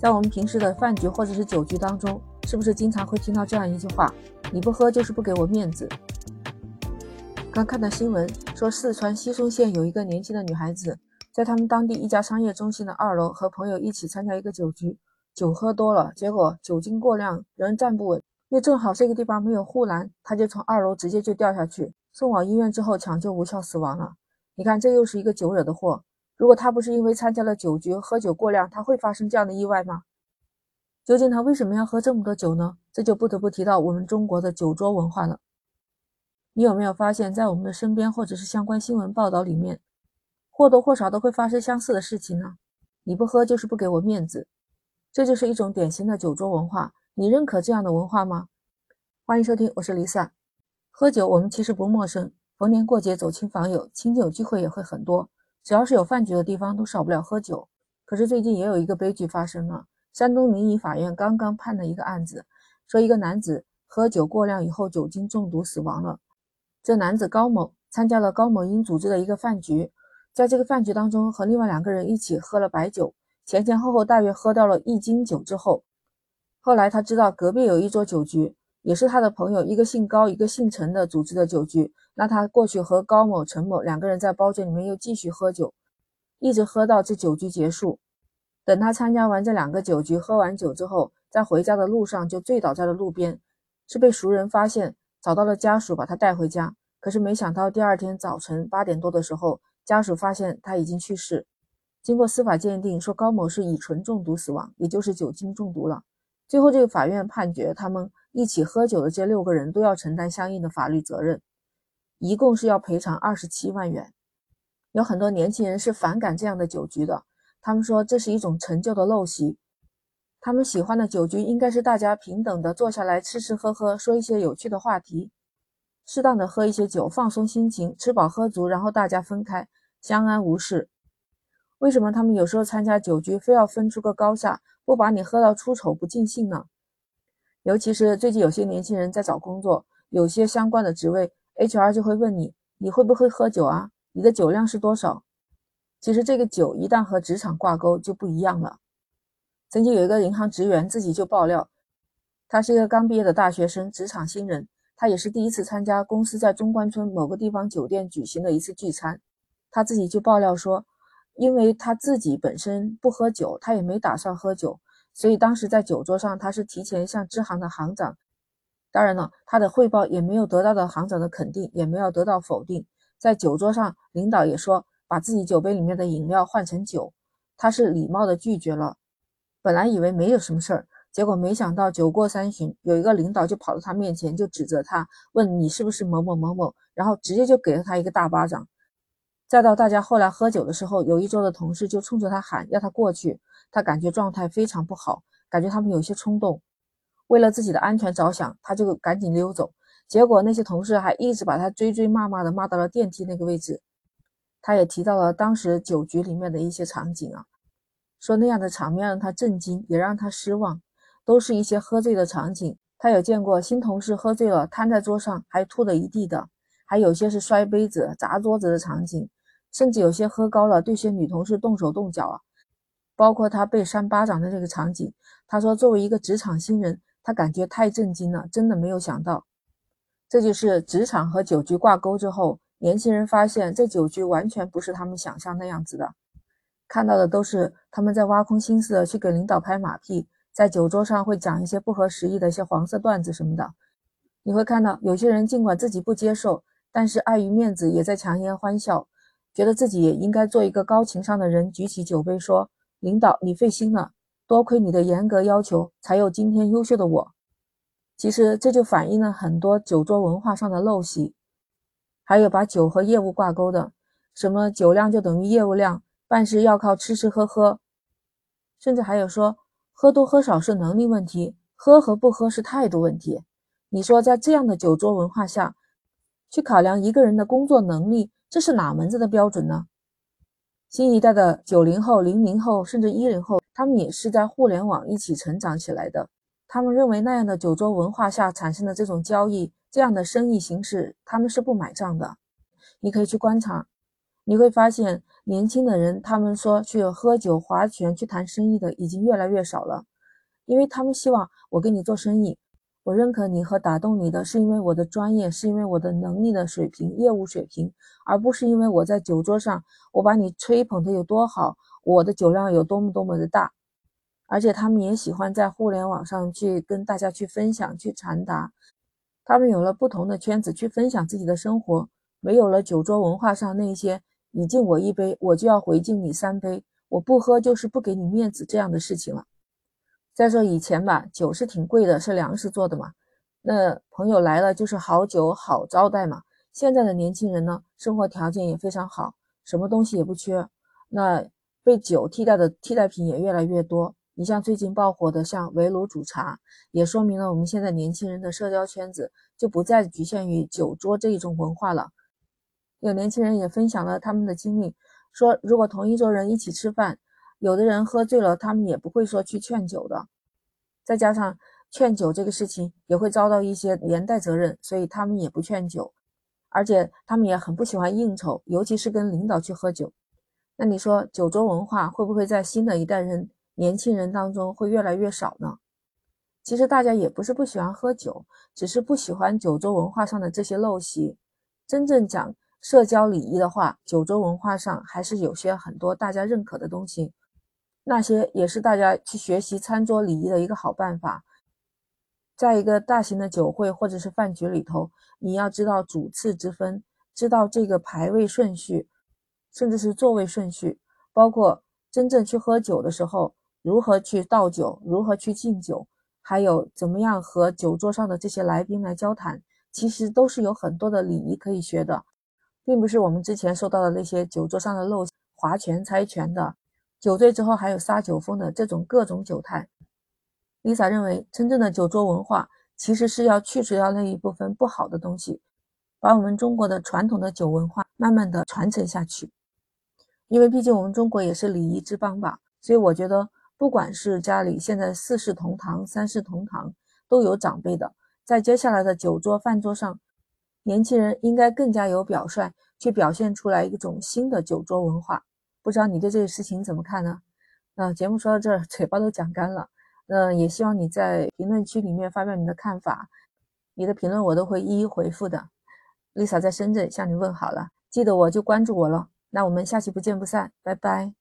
在我们平时的饭局或者是酒局当中，是不是经常会听到这样一句话：“你不喝就是不给我面子。”刚看到新闻说，四川西充县有一个年轻的女孩子，在他们当地一家商业中心的二楼和朋友一起参加一个酒局，酒喝多了，结果酒精过量，人站不稳，又正好这个地方没有护栏，她就从二楼直接就掉下去，送往医院之后抢救无效死亡了。你看，这又是一个酒惹的祸。如果他不是因为参加了酒局喝酒过量，他会发生这样的意外吗？究竟他为什么要喝这么多酒呢？这就不得不提到我们中国的酒桌文化了。你有没有发现，在我们的身边或者是相关新闻报道里面，或多或少都会发生相似的事情呢？你不喝就是不给我面子，这就是一种典型的酒桌文化。你认可这样的文化吗？欢迎收听，我是 Lisa。喝酒我们其实不陌生，逢年过节走亲访友，亲友聚会也会很多。只要是有饭局的地方，都少不了喝酒。可是最近也有一个悲剧发生了。山东临沂法院刚刚判了一个案子，说一个男子喝酒过量以后酒精中毒死亡了。这男子高某参加了高某英组织的一个饭局，在这个饭局当中和另外两个人一起喝了白酒，前前后后大约喝到了一斤酒之后，后来他知道隔壁有一桌酒局，也是他的朋友，一个姓高一个姓陈的组织的酒局。那他过去和高某、陈某两个人在包间里面又继续喝酒，一直喝到这酒局结束。等他参加完这两个酒局，喝完酒之后，在回家的路上就醉倒在了路边，是被熟人发现，找到了家属把他带回家。可是没想到第二天早晨八点多的时候，家属发现他已经去世。经过司法鉴定，说高某是乙醇中毒死亡，也就是酒精中毒了。最后这个法院判决，他们一起喝酒的这六个人都要承担相应的法律责任。一共是要赔偿二十七万元，有很多年轻人是反感这样的酒局的。他们说这是一种陈旧的陋习，他们喜欢的酒局应该是大家平等的坐下来吃吃喝喝，说一些有趣的话题，适当的喝一些酒放松心情，吃饱喝足，然后大家分开，相安无事。为什么他们有时候参加酒局非要分出个高下，不把你喝到出丑不尽兴呢？尤其是最近有些年轻人在找工作，有些相关的职位。HR 就会问你，你会不会喝酒啊？你的酒量是多少？其实这个酒一旦和职场挂钩就不一样了。曾经有一个银行职员自己就爆料，他是一个刚毕业的大学生，职场新人，他也是第一次参加公司在中关村某个地方酒店举行的一次聚餐。他自己就爆料说，因为他自己本身不喝酒，他也没打算喝酒，所以当时在酒桌上，他是提前向支行的行长。当然了，他的汇报也没有得到的行长的肯定，也没有得到否定。在酒桌上，领导也说把自己酒杯里面的饮料换成酒，他是礼貌的拒绝了。本来以为没有什么事儿，结果没想到酒过三巡，有一个领导就跑到他面前就指责他，问你是不是某某某某，然后直接就给了他一个大巴掌。再到大家后来喝酒的时候，有一桌的同事就冲着他喊要他过去，他感觉状态非常不好，感觉他们有些冲动。为了自己的安全着想，他就赶紧溜走。结果那些同事还一直把他追追骂骂的，骂到了电梯那个位置。他也提到了当时酒局里面的一些场景啊，说那样的场面让他震惊，也让他失望，都是一些喝醉的场景。他有见过新同事喝醉了瘫在桌上还吐了一地的，还有些是摔杯子砸桌子的场景，甚至有些喝高了对些女同事动手动脚啊，包括他被扇巴掌的这个场景。他说，作为一个职场新人。他感觉太震惊了，真的没有想到，这就是职场和酒局挂钩之后，年轻人发现这酒局完全不是他们想象那样子的，看到的都是他们在挖空心思的去给领导拍马屁，在酒桌上会讲一些不合时宜的一些黄色段子什么的。你会看到有些人尽管自己不接受，但是碍于面子也在强颜欢笑，觉得自己也应该做一个高情商的人，举起酒杯说：“领导，你费心了。”多亏你的严格要求，才有今天优秀的我。其实这就反映了很多酒桌文化上的陋习，还有把酒和业务挂钩的，什么酒量就等于业务量，办事要靠吃吃喝喝，甚至还有说喝多喝少是能力问题，喝和不喝是态度问题。你说在这样的酒桌文化下，去考量一个人的工作能力，这是哪门子的标准呢？新一代的九零后、零零后，甚至一零后。他们也是在互联网一起成长起来的。他们认为那样的酒桌文化下产生的这种交易、这样的生意形式，他们是不买账的。你可以去观察，你会发现，年轻的人他们说去喝酒、划拳、去谈生意的已经越来越少了，因为他们希望我跟你做生意，我认可你和打动你的是因为我的专业，是因为我的能力的水平、业务水平，而不是因为我在酒桌上我把你吹捧的有多好，我的酒量有多么多么的大。而且他们也喜欢在互联网上去跟大家去分享、去传达。他们有了不同的圈子去分享自己的生活，没有了酒桌文化上那些你敬我一杯，我就要回敬你三杯，我不喝就是不给你面子这样的事情了。再说以前吧，酒是挺贵的，是粮食做的嘛，那朋友来了就是好酒好招待嘛。现在的年轻人呢，生活条件也非常好，什么东西也不缺，那被酒替代的替代品也越来越多。你像最近爆火的像围炉煮茶，也说明了我们现在年轻人的社交圈子就不再局限于酒桌这一种文化了。有年轻人也分享了他们的经历，说如果同一桌人一起吃饭，有的人喝醉了，他们也不会说去劝酒的。再加上劝酒这个事情也会遭到一些连带责任，所以他们也不劝酒，而且他们也很不喜欢应酬，尤其是跟领导去喝酒。那你说酒桌文化会不会在新的一代人？年轻人当中会越来越少呢。其实大家也不是不喜欢喝酒，只是不喜欢酒桌文化上的这些陋习。真正讲社交礼仪的话，酒桌文化上还是有些很多大家认可的东西。那些也是大家去学习餐桌礼仪的一个好办法。在一个大型的酒会或者是饭局里头，你要知道主次之分，知道这个排位顺序，甚至是座位顺序，包括真正去喝酒的时候。如何去倒酒，如何去敬酒，还有怎么样和酒桌上的这些来宾来交谈，其实都是有很多的礼仪可以学的，并不是我们之前说到的那些酒桌上的漏划拳、猜拳的，酒醉之后还有撒酒疯的这种各种酒态。Lisa 认为，真正的酒桌文化其实是要去除掉那一部分不好的东西，把我们中国的传统的酒文化慢慢的传承下去，因为毕竟我们中国也是礼仪之邦吧，所以我觉得。不管是家里现在四世同堂、三世同堂都有长辈的，在接下来的酒桌饭桌上，年轻人应该更加有表率，去表现出来一种新的酒桌文化。不知道你对这个事情怎么看呢？那节目说到这儿，嘴巴都讲干了。那也希望你在评论区里面发表你的看法，你的评论我都会一一回复的。Lisa 在深圳向你问好了，记得我就关注我了。那我们下期不见不散，拜拜。